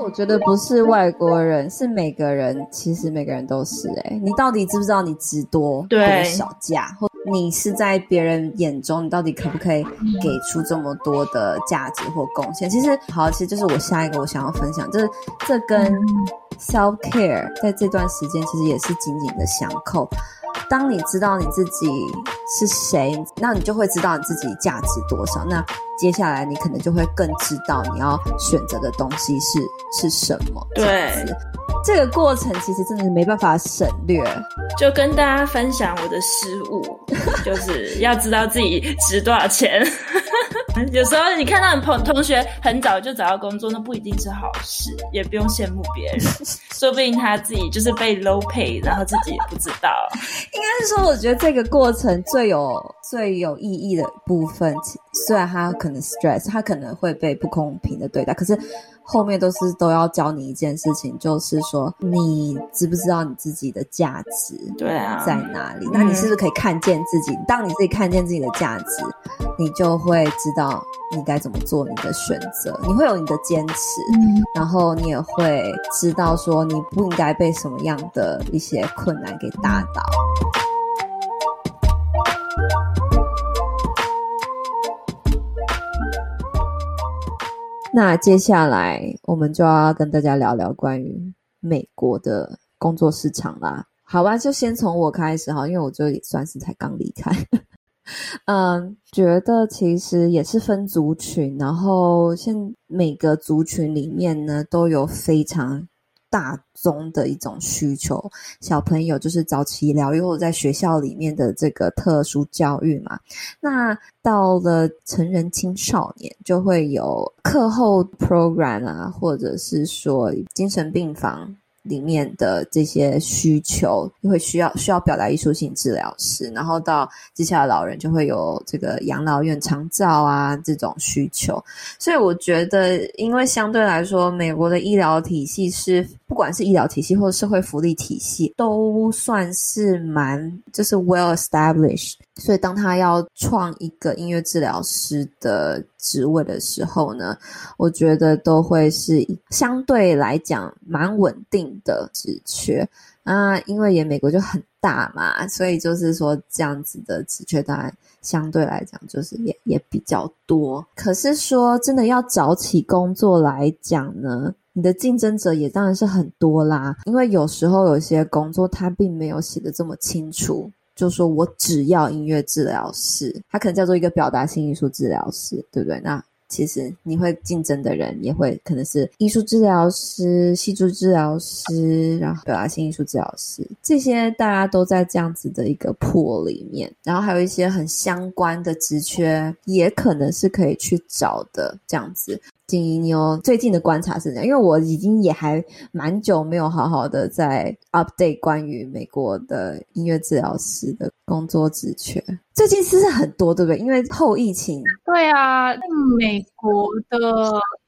我觉得不是外国人，是每个人，其实每个人都是哎、欸，你到底知不知道你值多多少价？或你是在别人眼中，你到底可不可以给出这么多的价值或贡献？其实，好，其实就是我下一个我想要分享，就是这跟 self care 在这段时间其实也是紧紧的相扣。当你知道你自己是谁，那你就会知道你自己价值多少。那接下来你可能就会更知道你要选择的东西是是什么。对，这个过程其实真的没办法省略。就跟大家分享我的失误，就是要知道自己值多少钱。有时候你看到你朋同学很早就找到工作，那不一定是好事，也不用羡慕别人，说不定他自己就是被 low pay，然后自己也不知道。应该是说，我觉得这个过程最有最有意义的部分，虽然他可能 stress，他可能会被不公平的对待，可是。后面都是都要教你一件事情，就是说你知不知道你自己的价值？对啊，在哪里？那你是不是可以看见自己？当你自己看见自己的价值，你就会知道你该怎么做你的选择。你会有你的坚持，嗯，然后你也会知道说你不应该被什么样的一些困难给打倒。那接下来我们就要跟大家聊聊关于美国的工作市场啦。好吧，就先从我开始哈，因为我就也算是才刚离开。嗯，觉得其实也是分族群，然后现每个族群里面呢都有非常。大宗的一种需求，小朋友就是早期疗愈或者在学校里面的这个特殊教育嘛。那到了成人青少年，就会有课后 program 啊，或者是说精神病房。里面的这些需求，会需要需要表达艺术性治疗师，然后到接下来老人就会有这个养老院长照啊这种需求，所以我觉得，因为相对来说，美国的医疗体系是不管是医疗体系或者社会福利体系，都算是蛮就是 well established。所以，当他要创一个音乐治疗师的职位的时候呢，我觉得都会是相对来讲蛮稳定的职缺啊，因为也美国就很大嘛，所以就是说这样子的职缺当然相对来讲就是也也比较多。可是说真的要找起工作来讲呢，你的竞争者也当然是很多啦，因为有时候有些工作它并没有写得这么清楚。就说我只要音乐治疗师，他可能叫做一个表达性艺术治疗师，对不对？那其实你会竞争的人也会可能是艺术治疗师、戏剧治疗师，然后表达性艺术治疗师，这些大家都在这样子的一个 pool 里面，然后还有一些很相关的职缺，也可能是可以去找的这样子。静怡，你有最近的观察是怎样？因为我已经也还蛮久没有好好的在 update 关于美国的音乐治疗师的工作职缺。最近是不是很多，对不对？因为后疫情。对啊，美国的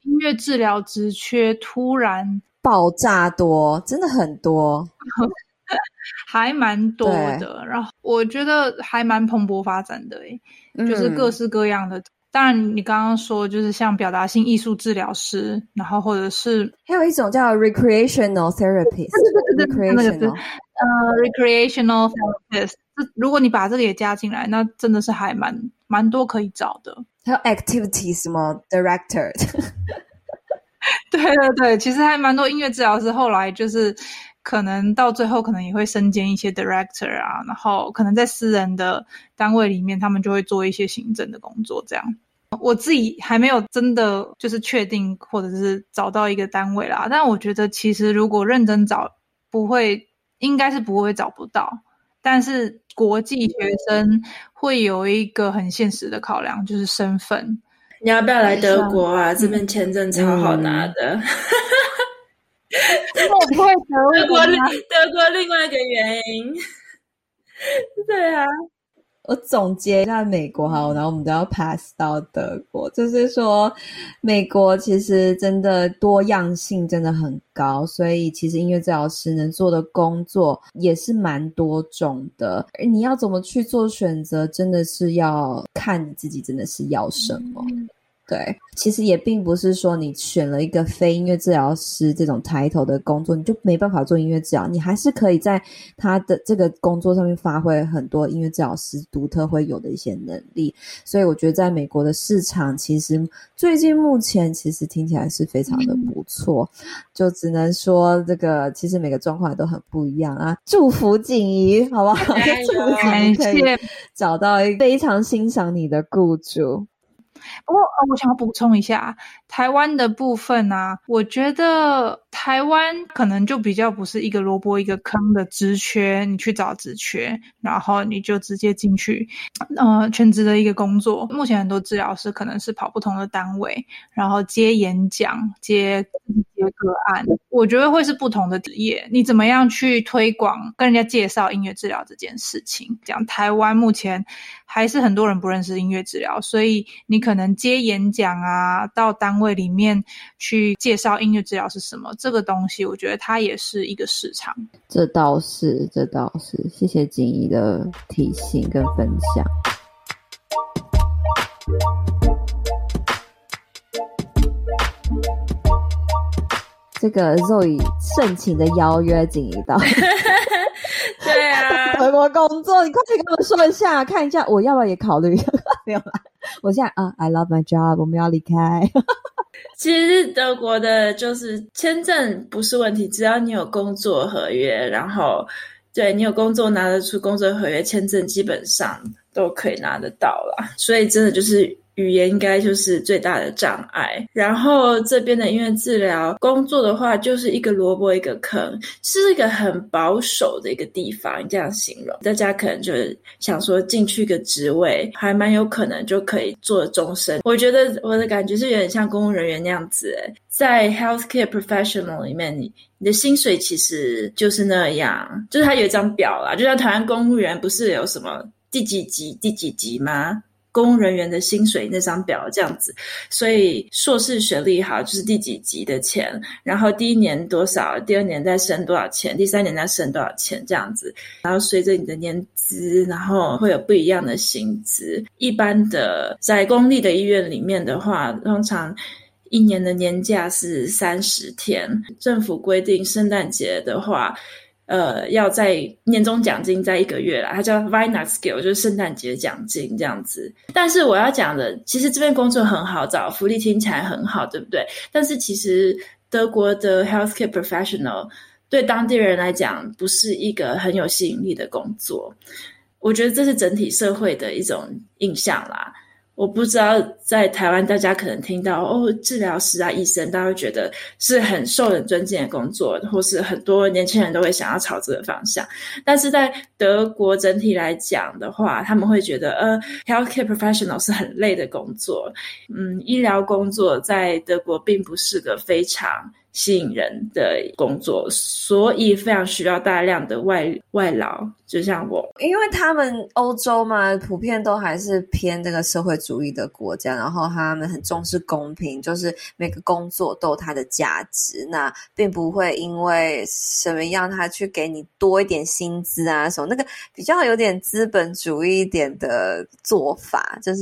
音乐治疗职缺突然爆炸多，真的很多，还蛮多的。然后我觉得还蛮蓬勃发展的，诶，就是各式各样的。嗯当然，你刚刚说就是像表达性艺术治疗师，然后或者是还有一种叫 recreational therapist，对对对，那个是呃 recreational therapist。如果你把这个也加进来，那真的是还蛮蛮多可以找的。还有 activities 什么 director，对对对，其实还蛮多音乐治疗师后来就是。可能到最后，可能也会身兼一些 director 啊，然后可能在私人的单位里面，他们就会做一些行政的工作。这样，我自己还没有真的就是确定，或者是找到一个单位啦。但我觉得，其实如果认真找，不会，应该是不会找不到。但是国际学生会有一个很现实的考量，就是身份。你要不要来德国啊？这边签证超好拿的。嗯 我不会德国，德国另外一个原因。对啊，我总结一下美国哈，然后我们都要 pass 到德国，就是说美国其实真的多样性真的很高，所以其实音乐治疗师能做的工作也是蛮多种的。而你要怎么去做选择，真的是要看你自己真的是要什么。嗯对，其实也并不是说你选了一个非音乐治疗师这种抬头的工作，你就没办法做音乐治疗。你还是可以在他的这个工作上面发挥很多音乐治疗师独特会有的一些能力。所以我觉得在美国的市场，其实最近目前其实听起来是非常的不错。嗯、就只能说这个其实每个状况都很不一样啊。祝福锦怡，好不好？感谢，可以找到一个非常欣赏你的雇主。不过，呃，我想要补充一下，台湾的部分啊，我觉得台湾可能就比较不是一个萝卜一个坑的职缺，你去找职缺，然后你就直接进去，呃，全职的一个工作。目前很多治疗师可能是跑不同的单位，然后接演讲、接接个案，我觉得会是不同的职业。你怎么样去推广、跟人家介绍音乐治疗这件事情？讲台湾目前还是很多人不认识音乐治疗，所以你可能。接演讲啊，到单位里面去介绍音乐治疗是什么？这个东西，我觉得它也是一个市场。这倒是，这倒是。谢谢锦怡的提醒跟分享。这个 Zoe 盛情的邀约锦怡到。对啊，回国工作，你快点跟我说一下，看一下我要不要也考虑？没有啦，我现在啊，I love my job，我们要离开。其实德国的就是签证不是问题，只要你有工作合约，然后对你有工作拿得出工作合约，签证基本上都可以拿得到啦。所以真的就是。语言应该就是最大的障碍。然后这边的音乐治疗工作的话，就是一个萝卜一个坑，是一个很保守的一个地方，这样形容。大家可能就是想说进去一个职位，还蛮有可能就可以做终身。我觉得我的感觉是有点像公务人员那样子，在 healthcare professional 里面，你你的薪水其实就是那样，就是它有一张表啦，就像台湾公务员不是有什么第几级第几级吗？公务人员的薪水那张表这样子，所以硕士学历好就是第几级的钱，然后第一年多少，第二年再升多少钱，第三年再升多少钱这样子，然后随着你的年资，然后会有不一样的薪资。一般的在公立的医院里面的话，通常一年的年假是三十天，政府规定圣诞节的话。呃，要在年终奖金在一个月啦，它叫 Weihnachtsgeld，就是圣诞节奖金这样子。但是我要讲的，其实这份工作很好找，福利听起来很好，对不对？但是其实德国的 healthcare professional 对当地人来讲，不是一个很有吸引力的工作。我觉得这是整体社会的一种印象啦。我不知道在台湾，大家可能听到哦，治疗师啊，医生，大家会觉得是很受人尊敬的工作，或是很多年轻人都会想要朝这个方向。但是在德国整体来讲的话，他们会觉得呃，healthcare professional 是很累的工作。嗯，医疗工作在德国并不是个非常。吸引人的工作，所以非常需要大量的外外劳，就像我，因为他们欧洲嘛，普遍都还是偏这个社会主义的国家，然后他们很重视公平，就是每个工作都有它的价值，那并不会因为什么样，他去给你多一点薪资啊什么，那个比较有点资本主义一点的做法，就是。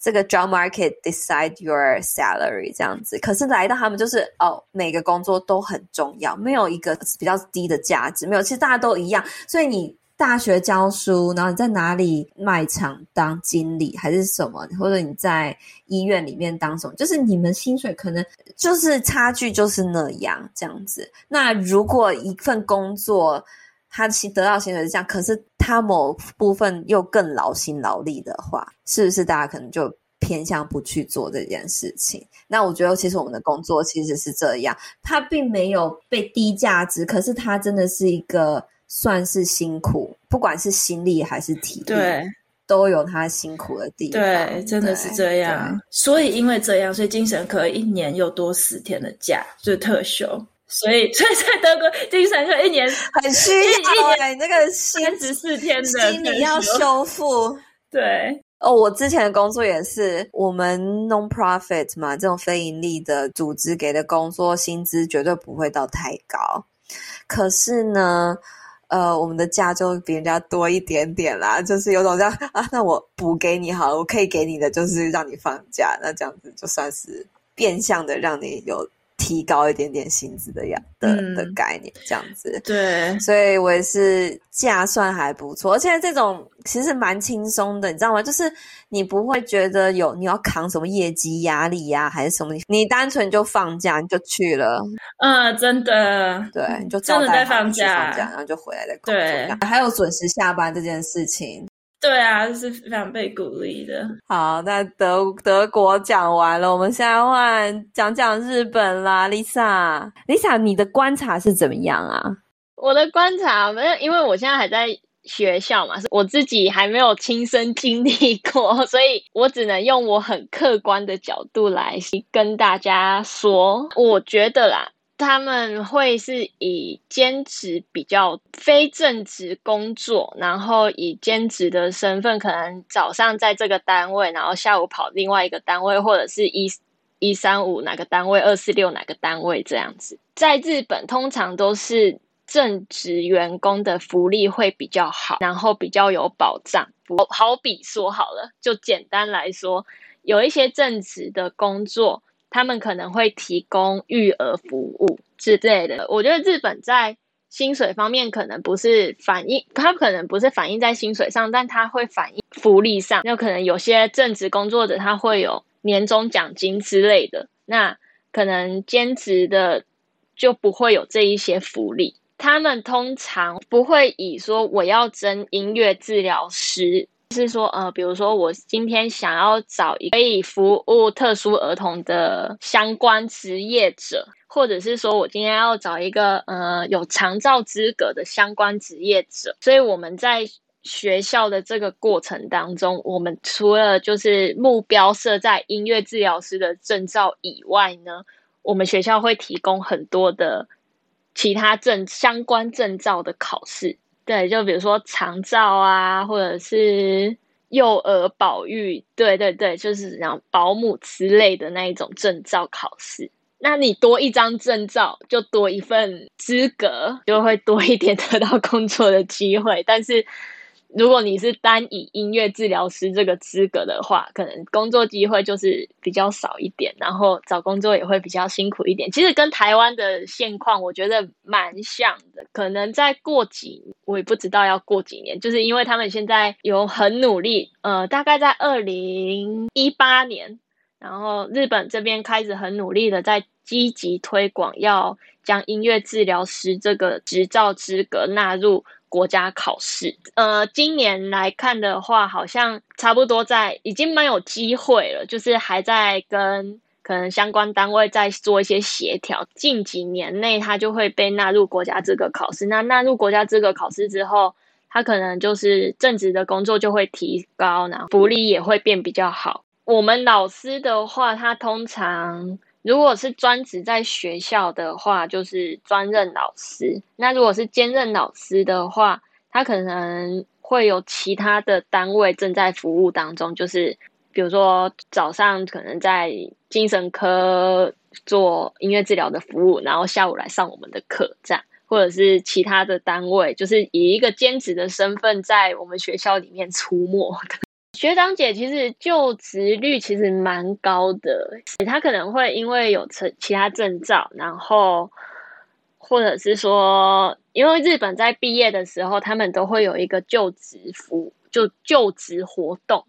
这个 job market decide your salary 这样子，可是来到他们就是哦，每个工作都很重要，没有一个比较低的价值，没有，其实大家都一样。所以你大学教书，然后你在哪里卖场当经理还是什么，或者你在医院里面当什么，就是你们薪水可能就是差距就是那样这样子。那如果一份工作，他得到薪水是这样，可是他某部分又更劳心劳力的话，是不是大家可能就偏向不去做这件事情？那我觉得，其实我们的工作其实是这样，它并没有被低价值，可是它真的是一个算是辛苦，不管是心力还是体力，对，都有他辛苦的地方。对，真的是这样。所以因为这样，所以精神科一年又多十天的假，就是特休。所以，所以在德国精神科一年很需要哎，那个三十四天的心理要修复。对哦，我之前的工作也是我们 non-profit 嘛，这种非盈利的组织给的工作薪资绝对不会到太高。可是呢，呃，我们的假就比人家多一点点啦，就是有种这样啊，那我补给你好了，我可以给你的就是让你放假，那这样子就算是变相的让你有。提高一点点薪资的样的的概念，这样子，对，所以我也是价算还不错，而且这种其实蛮轻松的，你知道吗？就是你不会觉得有你要扛什么业绩压力呀、啊，还是什么？你单纯就放假你就去了，嗯，真的，对，你就真的在放假，放假，然后就回来再工作，对，还有准时下班这件事情。对啊，是非常被鼓励的。好，那德德国讲完了，我们现在换讲讲日本啦，Lisa。Lisa，你的观察是怎么样啊？我的观察没有，因为我现在还在学校嘛，我自己还没有亲身经历过，所以我只能用我很客观的角度来跟大家说，我觉得啦。他们会是以兼职比较非正职工作，然后以兼职的身份，可能早上在这个单位，然后下午跑另外一个单位，或者是一一三五哪个单位，二四六哪个单位这样子。在日本，通常都是正职员工的福利会比较好，然后比较有保障。好，好比说好了，就简单来说，有一些正职的工作。他们可能会提供育儿服务之类的。我觉得日本在薪水方面可能不是反映，它可能不是反映在薪水上，但它会反映福利上。那可能有些正职工作者他会有年终奖金之类的，那可能兼职的就不会有这一些福利。他们通常不会以说我要争音乐治疗师。是说，呃，比如说我今天想要找一个可以服务特殊儿童的相关职业者，或者是说我今天要找一个呃有长照资格的相关职业者。所以我们在学校的这个过程当中，我们除了就是目标设在音乐治疗师的证照以外呢，我们学校会提供很多的其他证相关证照的考试。对，就比如说长照啊，或者是幼儿保育，对对对，就是像保姆之类的那一种证照考试。那你多一张证照，就多一份资格，就会多一点得到工作的机会。但是，如果你是单以音乐治疗师这个资格的话，可能工作机会就是比较少一点，然后找工作也会比较辛苦一点。其实跟台湾的现况，我觉得蛮像的。可能再过几，我也不知道要过几年，就是因为他们现在有很努力，呃，大概在二零一八年，然后日本这边开始很努力的在积极推广，要将音乐治疗师这个执照资格纳入。国家考试，呃，今年来看的话，好像差不多在已经蛮有机会了，就是还在跟可能相关单位在做一些协调。近几年内，它就会被纳入国家资格考试。那纳入国家资格考试之后，它可能就是正职的工作就会提高，然后福利也会变比较好。我们老师的话，他通常。如果是专职在学校的话，就是专任老师；那如果是兼任老师的话，他可能会有其他的单位正在服务当中，就是比如说早上可能在精神科做音乐治疗的服务，然后下午来上我们的课，这样，或者是其他的单位，就是以一个兼职的身份在我们学校里面出没的。学长姐其实就职率其实蛮高的，他可能会因为有其其他证照，然后或者是说，因为日本在毕业的时候，他们都会有一个就职服，就就职活动。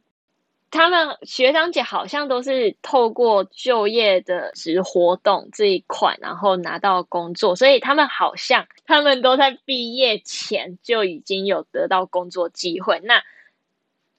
他们学长姐好像都是透过就业的职活动这一块，然后拿到工作，所以他们好像他们都在毕业前就已经有得到工作机会。那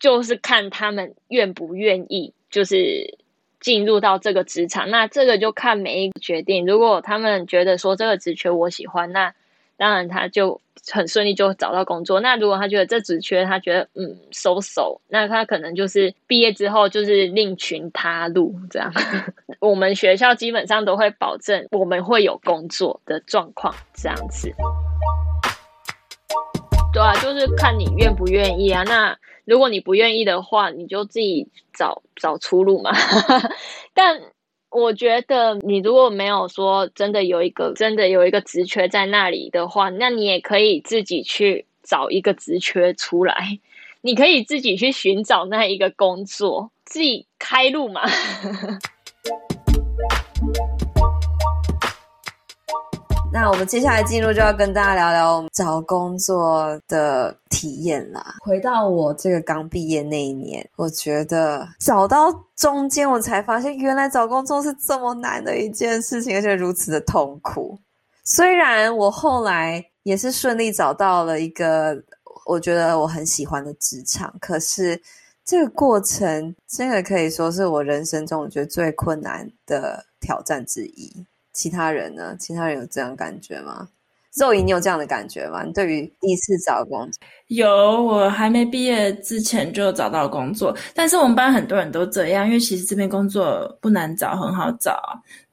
就是看他们愿不愿意，就是进入到这个职场。那这个就看每一个决定。如果他们觉得说这个职缺我喜欢，那当然他就很顺利就找到工作。那如果他觉得这职缺他觉得嗯 so so，那他可能就是毕业之后就是另寻他路这样。我们学校基本上都会保证我们会有工作的状况这样子。对啊，就是看你愿不愿意啊。那如果你不愿意的话，你就自己找找出路嘛。但我觉得你如果没有说真的有一个真的有一个职缺在那里的话，那你也可以自己去找一个职缺出来，你可以自己去寻找那一个工作，自己开路嘛。那我们接下来进入就要跟大家聊聊我们找工作的体验啦。回到我这个刚毕业那一年，我觉得找到中间，我才发现原来找工作是这么难的一件事情，而且如此的痛苦。虽然我后来也是顺利找到了一个我觉得我很喜欢的职场，可是这个过程真的可以说是我人生中我觉得最困难的挑战之一。其他人呢？其他人有这样感觉吗？肉姨，你有这样的感觉吗？你对于第一次找工作，有，我还没毕业之前就找到工作，但是我们班很多人都这样，因为其实这边工作不难找，很好找，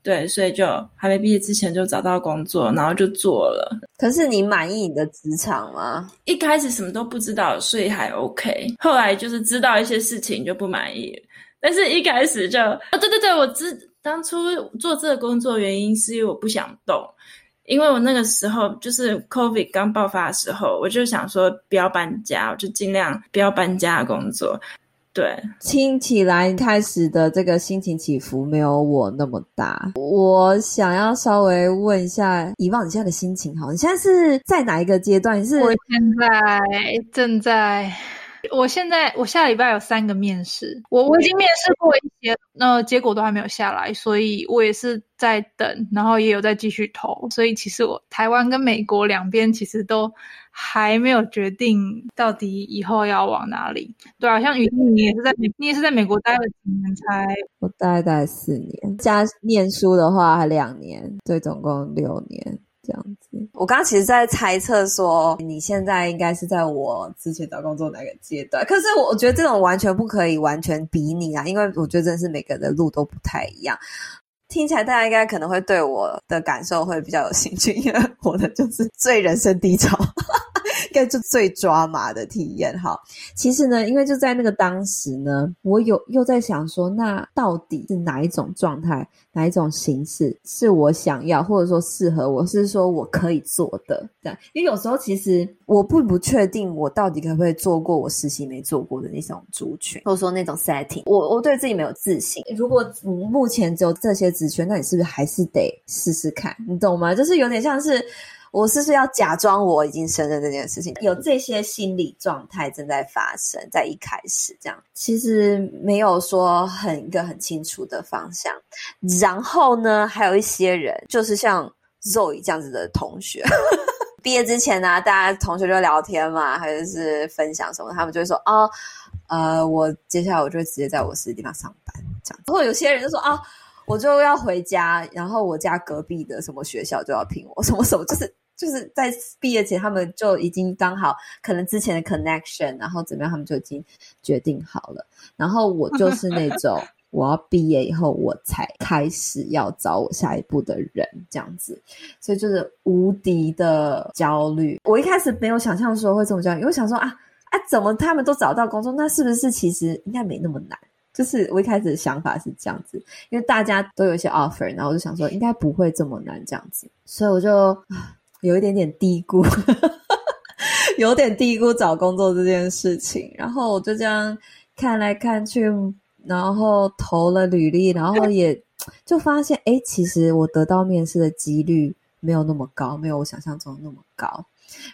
对，所以就还没毕业之前就找到工作，然后就做了。可是你满意你的职场吗？一开始什么都不知道，所以还 OK。后来就是知道一些事情就不满意，但是一开始就，哦，对对对，我知。当初做这个工作原因是因为我不想动，因为我那个时候就是 COVID 刚爆发的时候，我就想说不要搬家，我就尽量不要搬家的工作。对，听起来开始的这个心情起伏没有我那么大。我想要稍微问一下，以往你现在的心情好，你现在是在哪一个阶段？是？我现在正在。我现在我下礼拜有三个面试，我我已经面试过一些，那、结果都还没有下来，所以我也是在等，然后也有在继续投，所以其实我台湾跟美国两边其实都还没有决定到底以后要往哪里。对啊，像雨婷你也是在美，你也是在美国待了几年才？我待待四年，加念书的话还两年，对，总共六年。这样子，我刚刚其实在猜测说，你现在应该是在我之前找工作哪个阶段？可是我觉得这种完全不可以完全比拟啊，因为我觉得真的是每个人的路都不太一样。听起来大家应该可能会对我的感受会比较有兴趣，因为我的就是最人生低潮。应该就最抓马的体验哈。其实呢，因为就在那个当时呢，我有又在想说，那到底是哪一种状态，哪一种形式是我想要，或者说适合我，是说我可以做的这样。因为有时候其实我并不确定我到底可不可以做过我实习没做过的那种族群，或者说那种 setting，我我对自己没有自信。如果目前只有这些职权，那你是不是还是得试试看？你懂吗？就是有点像是。我是不是要假装我已经胜任这件事情？有这些心理状态正在发生，在一开始这样，其实没有说很一个很清楚的方向。然后呢，还有一些人，就是像 Zoe 这样子的同学，毕业之前呢、大家同学就聊天嘛，还是是分享什么，他们就会说哦，呃，我接下来我就直接在我实际地方上班这样。然后有些人就说啊。我就要回家，然后我家隔壁的什么学校就要聘我，什么什么，就是就是在毕业前，他们就已经刚好可能之前的 connection，然后怎么样，他们就已经决定好了。然后我就是那 种我要毕业以后，我才开始要找我下一步的人这样子，所以就是无敌的焦虑。我一开始没有想象说会这么焦虑，因为我想说啊啊，怎么他们都找到工作，那是不是其实应该没那么难？就是我一开始的想法是这样子，因为大家都有一些 offer，然后我就想说应该不会这么难这样子，所以我就有一点点低估，有点低估找工作这件事情。然后我就这样看来看去，然后投了履历，然后也就发现，哎，其实我得到面试的几率没有那么高，没有我想象中那么高。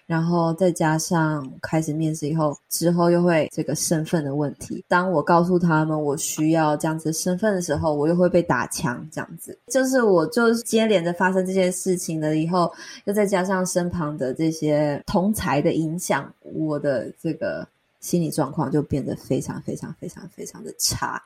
然后再加上开始面试以后，之后又会这个身份的问题。当我告诉他们我需要这样子身份的时候，我又会被打枪。这样子就是我就接连着发生这件事情了以后，又再加上身旁的这些同才的影响，我的这个心理状况就变得非常非常非常非常的差。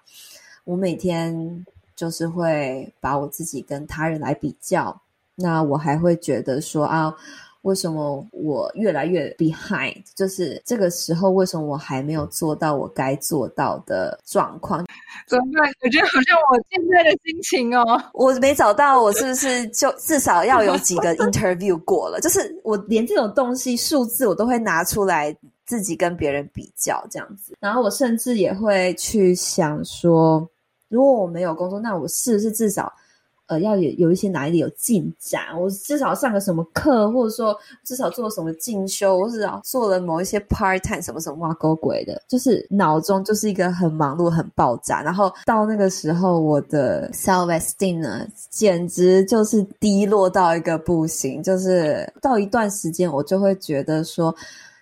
我每天就是会把我自己跟他人来比较，那我还会觉得说啊。为什么我越来越 behind？就是这个时候，为什么我还没有做到我该做到的状况？怎么办？我觉得好像我现在的心情哦，我没找到，我是不是就至少要有几个 interview 过了？就是我连这种东西数字我都会拿出来自己跟别人比较这样子，然后我甚至也会去想说，如果我没有工作，那我是不是至少？呃，要有有一些哪里有进展，我至少上个什么课，或者说至少做什么进修，我至少做了某一些 part time 什么什么挖沟鬼的，就是脑中就是一个很忙碌、很爆炸。然后到那个时候，我的 self esteem 呢，简直就是低落到一个不行。就是到一段时间，我就会觉得说。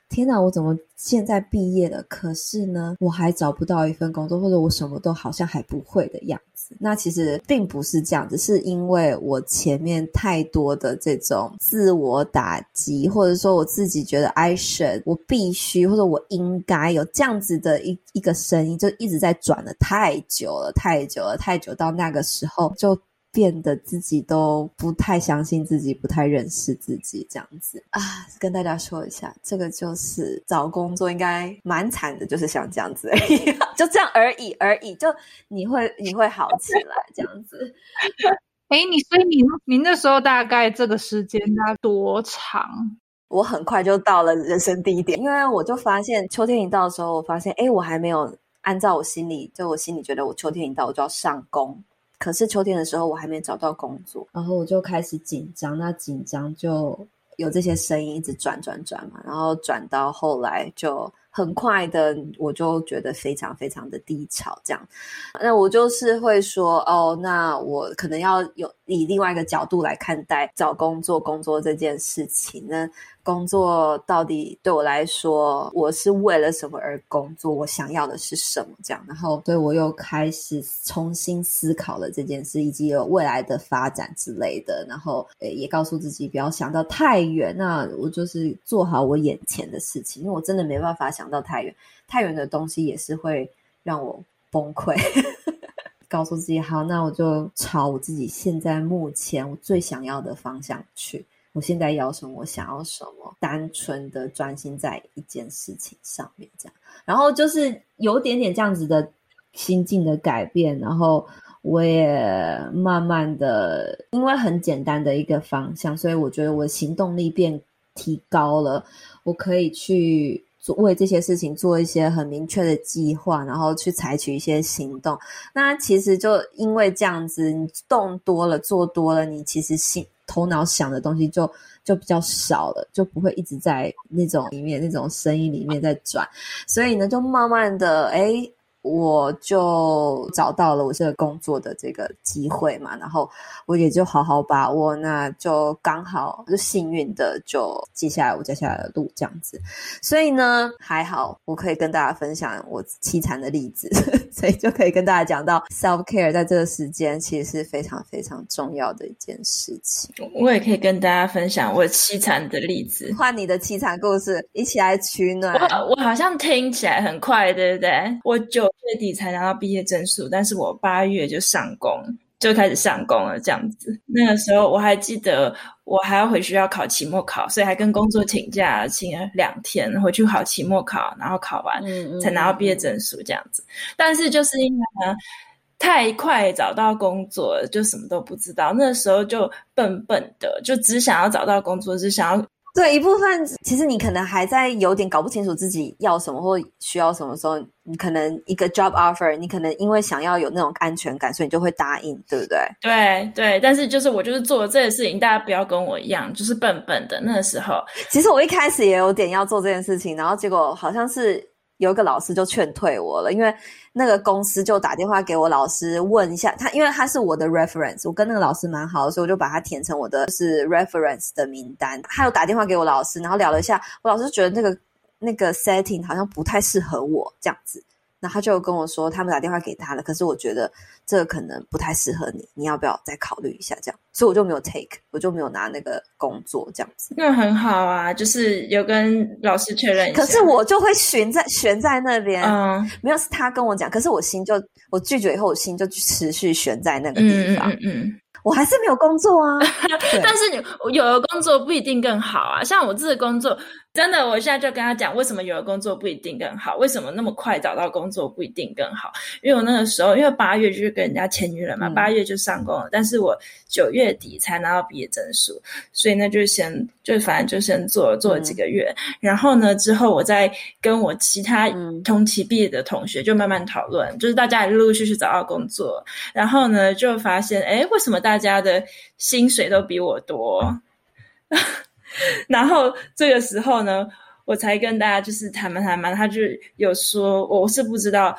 天哪，我怎么现在毕业了？可是呢，我还找不到一份工作，或者我什么都好像还不会的样那其实并不是这样子，是因为我前面太多的这种自我打击，或者说我自己觉得 I should，我必须，或者我应该有这样子的一一个声音，就一直在转了太久了，太久了，太久，到那个时候就。变得自己都不太相信自己，不太认识自己，这样子啊，跟大家说一下，这个就是找工作应该蛮惨的，就是像这样子而已，就这样而已而已，就你会你会好起来这样子。哎，你所以你你那时候大概这个时间要多长？我很快就到了人生低点，因为我就发现秋天一到的时候，我发现哎，我还没有按照我心里，就我心里觉得我秋天一到我就要上工。可是秋天的时候，我还没找到工作，然后我就开始紧张。那紧张就有这些声音一直转转转嘛，然后转到后来就很快的，我就觉得非常非常的低潮。这样，那我就是会说，哦，那我可能要有以另外一个角度来看待找工作、工作这件事情那。工作到底对我来说，我是为了什么而工作？我想要的是什么？这样，然后，所以我又开始重新思考了这件事，以及有未来的发展之类的。然后，诶，也告诉自己不要想到太远。那我就是做好我眼前的事情，因为我真的没办法想到太远，太远的东西也是会让我崩溃。告诉自己，好，那我就朝我自己现在目前我最想要的方向去。我现在要什么？我想要什么？单纯的专心在一件事情上面，这样，然后就是有点点这样子的心境的改变，然后我也慢慢的，因为很简单的一个方向，所以我觉得我的行动力变提高了，我可以去为这些事情做一些很明确的计划，然后去采取一些行动。那其实就因为这样子，你动多了，做多了，你其实心。头脑想的东西就就比较少了，就不会一直在那种里面那种声音里面在转，所以呢，就慢慢的诶我就找到了我这个工作的这个机会嘛，然后我也就好好把握，那就刚好就幸运的就接下来我接下来的路这样子，所以呢还好我可以跟大家分享我凄惨的例子，所以就可以跟大家讲到 self care 在这个时间其实是非常非常重要的一件事情。我也可以跟大家分享我凄惨的例子，换你的凄惨故事一起来取暖。我我好像听起来很快，对不对？我就。月底才拿到毕业证书，但是我八月就上工，就开始上工了，这样子。那个时候我还记得，我还要回学校考期末考，所以还跟工作请假，请了两天回去考期末考，然后考完才拿到毕业证书，这样子。但是就是因为呢，太快找到工作，就什么都不知道。那时候就笨笨的，就只想要找到工作，只想要。对，一部分其实你可能还在有点搞不清楚自己要什么或需要什么时候，你可能一个 job offer，你可能因为想要有那种安全感，所以你就会答应，对不对？对对，但是就是我就是做了这件事情，大家不要跟我一样，就是笨笨的。那个时候，其实我一开始也有点要做这件事情，然后结果好像是有一个老师就劝退我了，因为。那个公司就打电话给我老师问一下他，因为他是我的 reference，我跟那个老师蛮好的，所以我就把他填成我的是 reference 的名单。他又打电话给我老师，然后聊了一下，我老师觉得那个那个 setting 好像不太适合我这样子。那他就跟我说，他们打电话给他了，可是我觉得这个可能不太适合你，你要不要再考虑一下？这样，所以我就没有 take，我就没有拿那个工作这样子。那很好啊，就是有跟老师确认一下。可是我就会悬在悬在那边，嗯，没有是他跟我讲，可是我心就我拒绝以后，我心就持续悬在那个地方，嗯嗯，嗯，嗯。我还是没有工作啊，但是你有了工作不一定更好啊。像我这个工作，真的，我现在就跟他讲，为什么有了工作不一定更好？为什么那么快找到工作不一定更好？因为我那个时候，因为八月就是跟人家签约了嘛，八月就上工了，嗯，但是我九月月底才拿到毕业证书，所以那就先就反正就先做了做了几个月，嗯、然后呢之后我再跟我其他同期毕业的同学就慢慢讨论，嗯、就是大家也陆陆续续找到工作，然后呢就发现哎为什么大家的薪水都比我多？然后这个时候呢，我才跟大家就是谈嘛谈嘛，他就有说我是不知道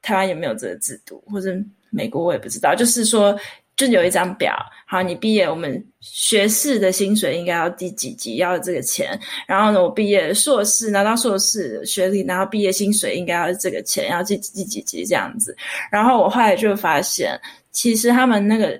台湾有没有这个制度，或者。美国我也不知道，就是说，就有一张表，好，你毕业，我们学士的薪水应该要第几级要这个钱，然后呢，我毕业硕士拿到硕士学历，然后毕业薪水应该要这个钱，要第第几级这样子，然后我后来就发现，其实他们那个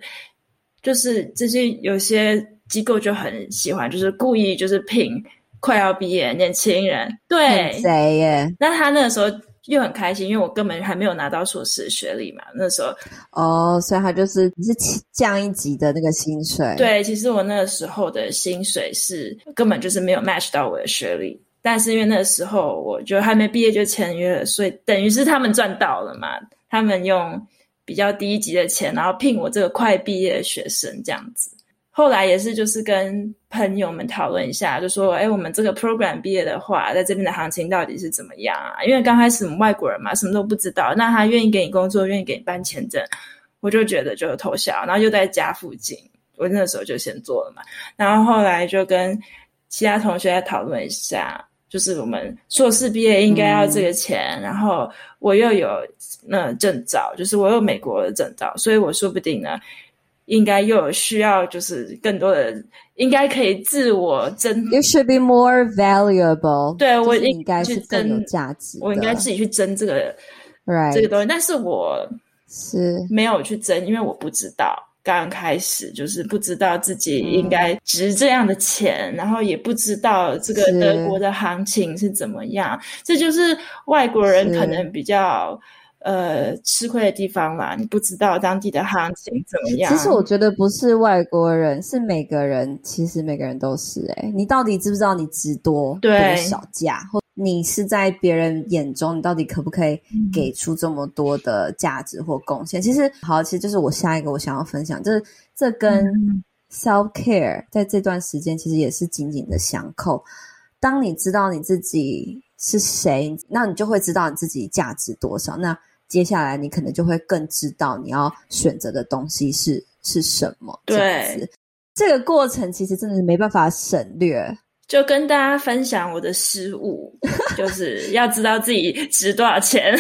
就是这些有些机构就很喜欢，就是故意就是聘快要毕业年轻人，对，谁耶？那他那个时候。又很开心，因为我根本还没有拿到硕士的学历嘛，那时候哦，所以他就是只是降一级的那个薪水。对，其实我那个时候的薪水是根本就是没有 match 到我的学历，但是因为那个时候我就还没毕业就签约了，所以等于是他们赚到了嘛，他们用比较低级的钱，然后聘我这个快毕业的学生这样子。后来也是，就是跟朋友们讨论一下，就说：“哎，我们这个 program 毕业的话，在这边的行情到底是怎么样啊？因为刚开始我们外国人嘛，什么都不知道。那他愿意给你工作，愿意给你办签证，我就觉得就偷笑。然后又在家附近，我那时候就先做了嘛。然后后来就跟其他同学在讨论一下，就是我们硕士毕业应该要这个钱，然后我又有那证照，就是我有美国的证照，所以我说不定呢。”应该又有需要，就是更多的，应该可以自我增。You should be more valuable。对，我应该是更有价值。我应该自己去争这个，Right. 这个东西。但是我是没有去争，因为我不知道，刚开始就是不知道自己应该值这样的钱，嗯、然后也不知道这个德国的行情是怎么样。这就是外国人可能比较。呃，吃亏的地方啦，你不知道当地的行情怎么样。其实我觉得不是外国人，是每个人，其实每个人都是、欸。你到底知不知道你值多多少价？或你是在别人眼中，你到底可不可以给出这么多的价值或贡献？嗯、其实，好，其实就是我下一个我想要分享，就是这跟 self care 在这段时间其实也是紧紧的相扣。当你知道你自己是谁，那你就会知道你自己价值多少。那接下来你可能就会更知道你要选择的东西是是什么。对，这个过程其实真的是没办法省略。就跟大家分享我的失误，就是要知道自己值多少钱。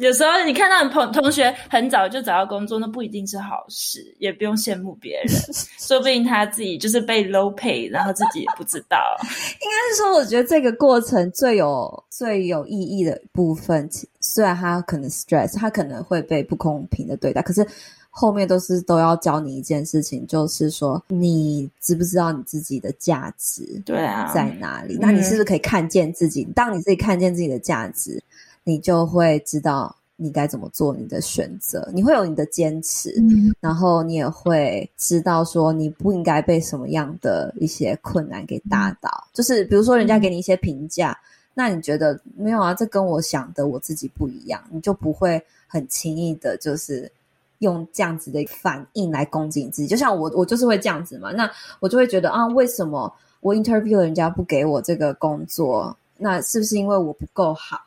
有时候你看到你同同学很早就找到工作，那不一定是好事，也不用羡慕别人，说不定他自己就是被 low pay，然后自己也不知道。应该是说，我觉得这个过程最有最有意义的部分，虽然他可能 stress，他可能会被不公平的对待，可是。后面都是都要教你一件事情，就是说你知不知道你自己的价值？对啊，在哪里？那你是不是可以看见自己？嗯、当你自己看见自己的价值，你就会知道你该怎么做你的选择。你会有你的坚持，嗯、然后你也会知道说你不应该被什么样的一些困难给打倒。嗯、就是比如说人家给你一些评价，嗯、那你觉得没有啊？这跟我想的我自己不一样，你就不会很轻易的，就是。用这样子的反应来攻击你自己，就像我，我就是会这样子嘛。那我就会觉得啊，为什么我 interview 人家不给我这个工作？那是不是因为我不够好？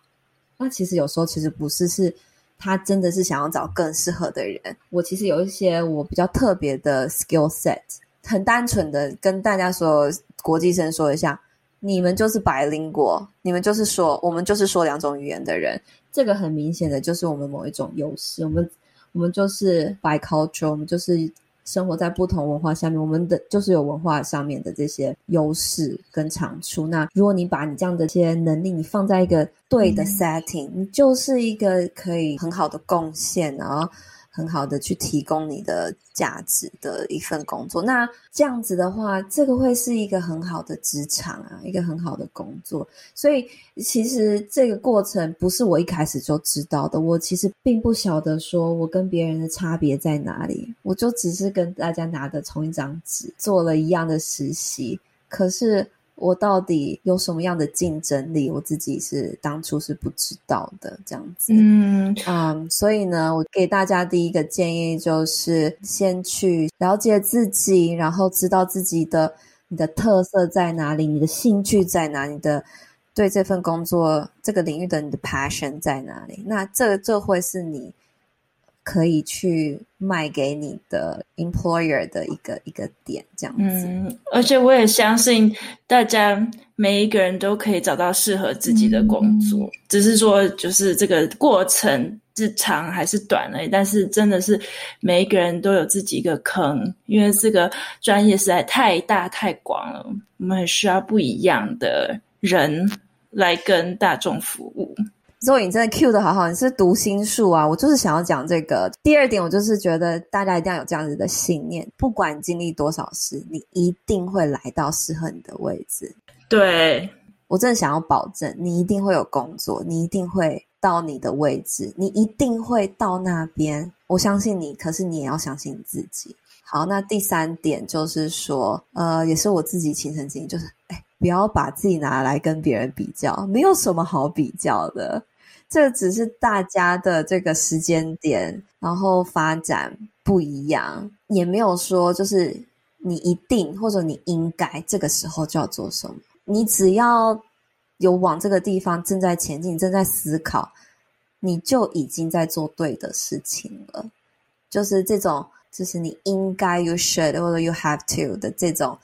那其实有时候其实不是，是他真的是想要找更适合的人。我其实有一些我比较特别的 skill set，很单纯的跟大家说，国际生说一下，你们就是 bilingual，你们就是说，我们就是说两种语言的人。这个很明显的就是我们某一种优势，我们。我们就是 bicultural，我们就是生活在不同文化下面，我们的就是有文化上面的这些优势跟长处。那如果你把你这样的一些能力，你放在一个对的 setting，嗯，你就是一个可以很好的贡献，然后。很好的去提供你的价值的一份工作，那这样子的话，这个会是一个很好的职场啊，一个很好的工作。所以其实这个过程不是我一开始就知道的，我其实并不晓得说我跟别人的差别在哪里，我就只是跟大家拿的同一张纸做了一样的实习，可是我到底有什么样的竞争力？我自己是当初是不知道的，这样子。嗯啊，所以呢，我给大家第一个建议就是，先去了解自己，然后知道自己的你的特色在哪里，你的兴趣在哪里，你的对这份工作这个领域的你的 passion 在哪里。那这这会是你。可以去卖给你的 employer 的一个一个点，这样子。嗯，而且我也相信大家每一个人都可以找到适合自己的工作，嗯、只是说就是这个过程是长还是短而已。但是真的是每一个人都有自己一个坑，因为这个专业实在太大太广了，我们很需要不一样的人来跟大众服务。所以你真的 Q 的好好，你是读心术啊！我就是想要讲这个。第二点，我就是觉得大家一定要有这样子的信念，不管经历多少事，你一定会来到适合你的位置。对，我真的想要保证，你一定会有工作，你一定会到你的位置，你一定会到那边。我相信你，可是你也要相信你自己。好，那第三点就是说，呃，也是我自己亲身经历，就是哎，不要把自己拿来跟别人比较，没有什么好比较的。这只是大家的这个时间点，然后发展不一样，也没有说就是你一定或者你应该这个时候就要做什么。你只要有往这个地方正在前进，正在思考，你就已经在做对的事情了。就是这种，就是你应该 you should 或者 you have to 的这种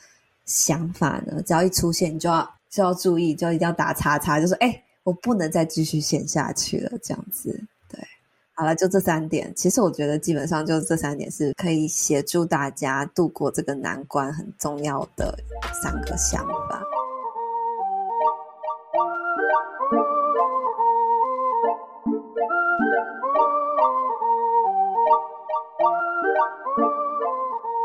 想法呢，只要一出现，你就要就要注意，就一定要打叉叉，就说哎。我不能再继续陷下去了，这样子，对，好了，就这三点。其实我觉得基本上就这三点是可以协助大家度过这个难关很重要的三个想法。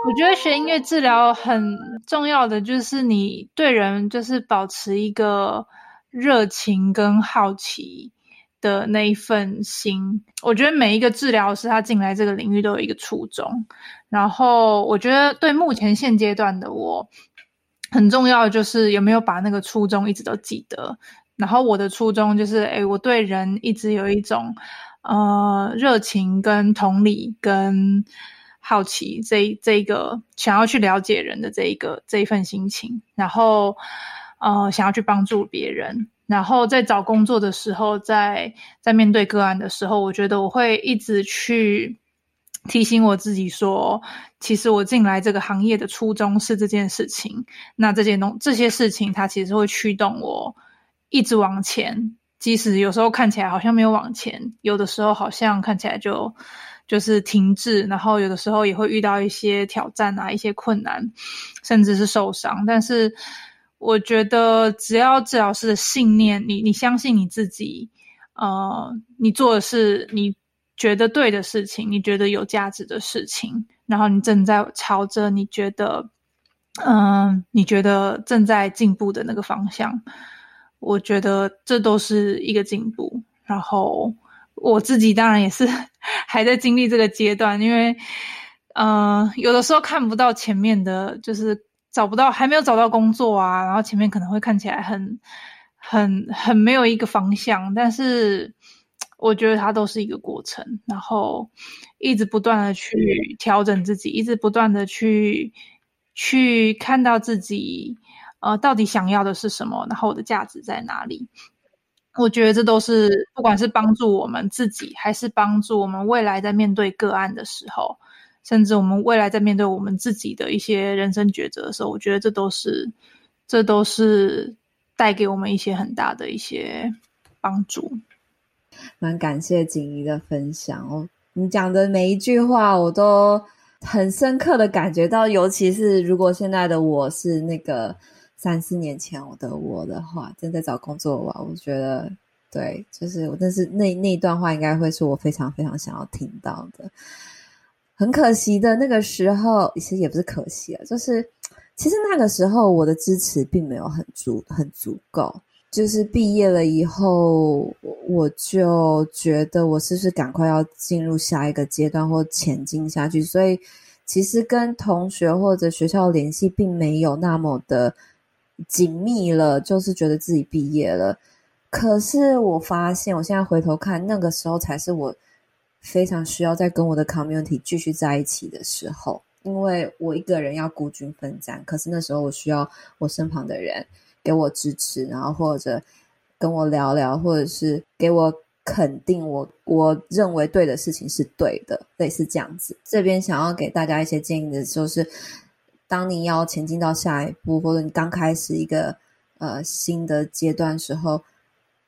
我觉得学音乐治疗很重要的就是你对人就是保持一个。热情跟好奇的那一份心，我觉得每一个治疗师他进来这个领域都有一个初衷。然后，我觉得对目前现阶段的我，很重要的就是有没有把那个初衷一直都记得。然后，我的初衷就是，诶，我对人一直有一种呃热情跟同理跟好奇，这这一个想要去了解人的这一个这一份心情。然后。呃，想要去帮助别人，然后在找工作的时候，在在面对个案的时候，我觉得我会一直去提醒我自己说，其实我进来这个行业的初衷是这件事情。那这件东这些事情，它其实会驱动我一直往前，即使有时候看起来好像没有往前，有的时候好像看起来就就是停滞，然后有的时候也会遇到一些挑战啊，一些困难，甚至是受伤，但是。我觉得只要治疗师的信念，你你相信你自己，呃，你做的是你觉得对的事情，你觉得有价值的事情，然后你正在朝着你觉得，嗯、你觉得正在进步的那个方向，我觉得这都是一个进步。然后我自己当然也是 还在经历这个阶段，因为，嗯、有的时候看不到前面的，就是。找不到，还没有找到工作啊，然后前面可能会看起来很、很、很没有一个方向，但是我觉得它都是一个过程，然后一直不断的去调整自己，一直不断的去去看到自己，呃，到底想要的是什么，然后我的价值在哪里？我觉得这都是不管是帮助我们自己，还是帮助我们未来在面对个案的时候。甚至我们未来在面对我们自己的一些人生抉择的时候，我觉得这都是，这都是带给我们一些很大的一些帮助。蛮感谢景怡的分享哦，你讲的每一句话我都很深刻的感觉到，尤其是如果现在的我是那个三四年前我的我的话，正在找工作的话，我觉得对，就是，但是那那一段话应该会是我非常非常想要听到的。很可惜的那个时候，其实也不是可惜啊，就是其实那个时候我的支持并没有很足很足够。就是毕业了以后，我就觉得我是不是赶快要进入下一个阶段或前进下去，所以其实跟同学或者学校联系并没有那么的紧密了，就是觉得自己毕业了。可是我发现，我现在回头看，那个时候才是我非常需要再跟我的 community 继续在一起的时候，因为我一个人要孤军奋战。可是那时候我需要我身旁的人给我支持，然后或者跟我聊聊，或者是给我肯定我我认为对的事情是对的，类似这样子。这边想要给大家一些建议的就是，当你要前进到下一步，或者你刚开始一个呃新的阶段时候。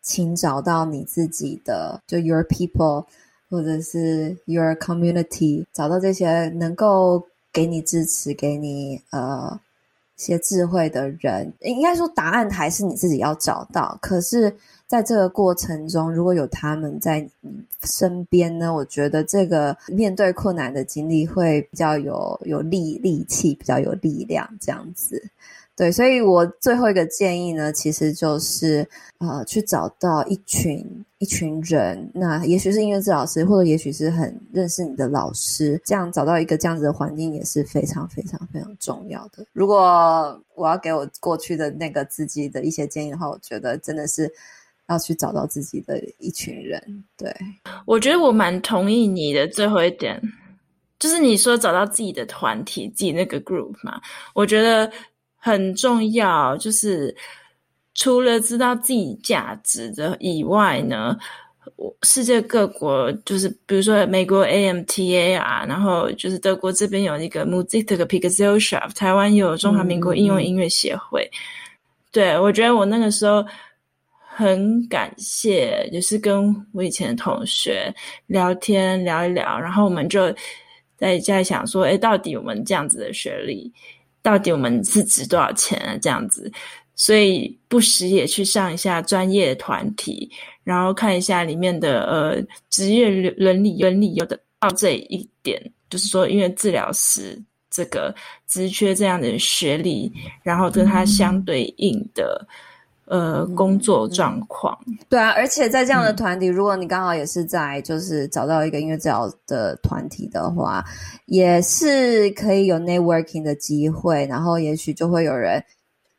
请找到你自己的，就 your people，或者是 your community，找到这些能够给你支持、给你呃一些智慧的人。应该说，答案还是你自己要找到。可是，在这个过程中，如果有他们在你身边呢，我觉得这个面对困难的经历会比较有有力力气，比较有力量，这样子。对，所以我最后一个建议呢，其实就是呃，去找到一群一群人，那也许是音乐治疗师，或者也许是很认识你的老师，这样找到一个这样子的环境也是非常非常非常重要的。如果我要给我过去的那个自己的一些建议的话，我觉得真的是要去找到自己的一群人。对，我觉得我蛮同意你的最后一点，就是你说找到自己的团体，自己那个 group 嘛，我觉得。很重要，就是除了知道自己价值的以外呢，世界各国就是比如说美国 AMTA 啊，然后就是德国这边有一个 Musikgesellschaft，台湾有中华民国应用音乐协会。对，我觉得我那个时候很感谢，就是跟我以前的同学聊天聊一聊，然后我们就在在想说，哎，到底我们这样子的学历。到底我们是值多少钱啊？这样子，所以不时也去上一下专业团体，然后看一下里面的呃职业伦理伦理有的到这一点，就是说因为治疗师这个职缺这样的学历，然后跟他相对应的。嗯呃，工作状况。对啊，而且在这样的团体，嗯、如果你刚好也是在就是找到一个音乐治疗的团体的话，也是可以有 networking 的机会，然后也许就会有人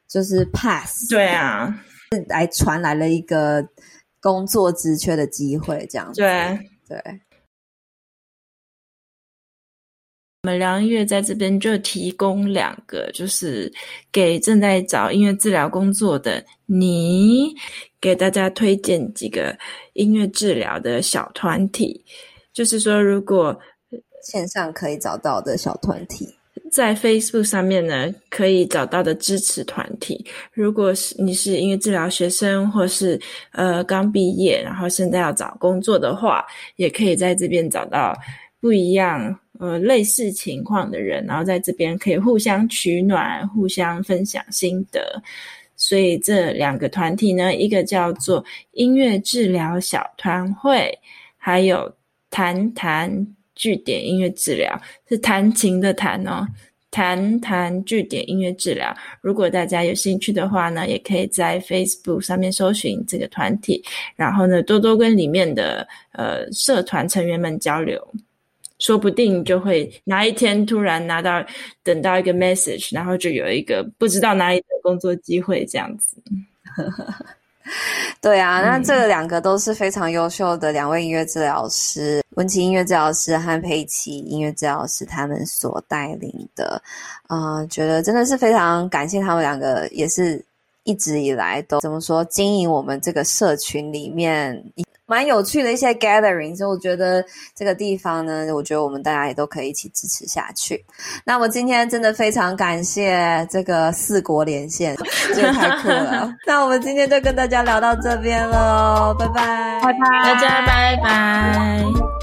就是 pass。对啊，来传来了一个工作职缺的机会，这样子。对对。我们梁音乐在这边就提供两个，就是给正在找音乐治疗工作的你，给大家推荐几个音乐治疗的小团体。就是说，如果线上可以找到的小团体，在 Facebook 上面呢，可以找到的支持团体。如果是你是音乐治疗学生，或是呃刚毕业，然后现在要找工作的话，也可以在这边找到不一样。呃，类似情况的人，然后在这边可以互相取暖，互相分享心得。所以这两个团体呢，一个叫做音乐治疗小团会，还有弹弹据点音乐治疗，是弹琴的弹哦，弹弹据点音乐治疗。如果大家有兴趣的话呢，也可以在 Facebook 上面搜寻这个团体，然后呢，多多跟里面的呃社团成员们交流。说不定就会哪一天突然拿到，等到一个 message，然后就有一个不知道哪里的工作机会这样子。对啊，那这两个都是非常优秀的两位音乐治疗师，文琪音乐治疗师和佩奇音乐治疗师他们所带领的，啊、呃，觉得真的是非常感谢他们两个，也是一直以来都怎么说经营我们这个社群里面。蛮有趣的一些 gathering，所以我觉得这个地方呢，我觉得我们大家也都可以一起支持下去。那我今天真的非常感谢这个四国连线，这个太酷了。那我们今天就跟大家聊到这边喽，拜拜，拜拜，大家拜拜。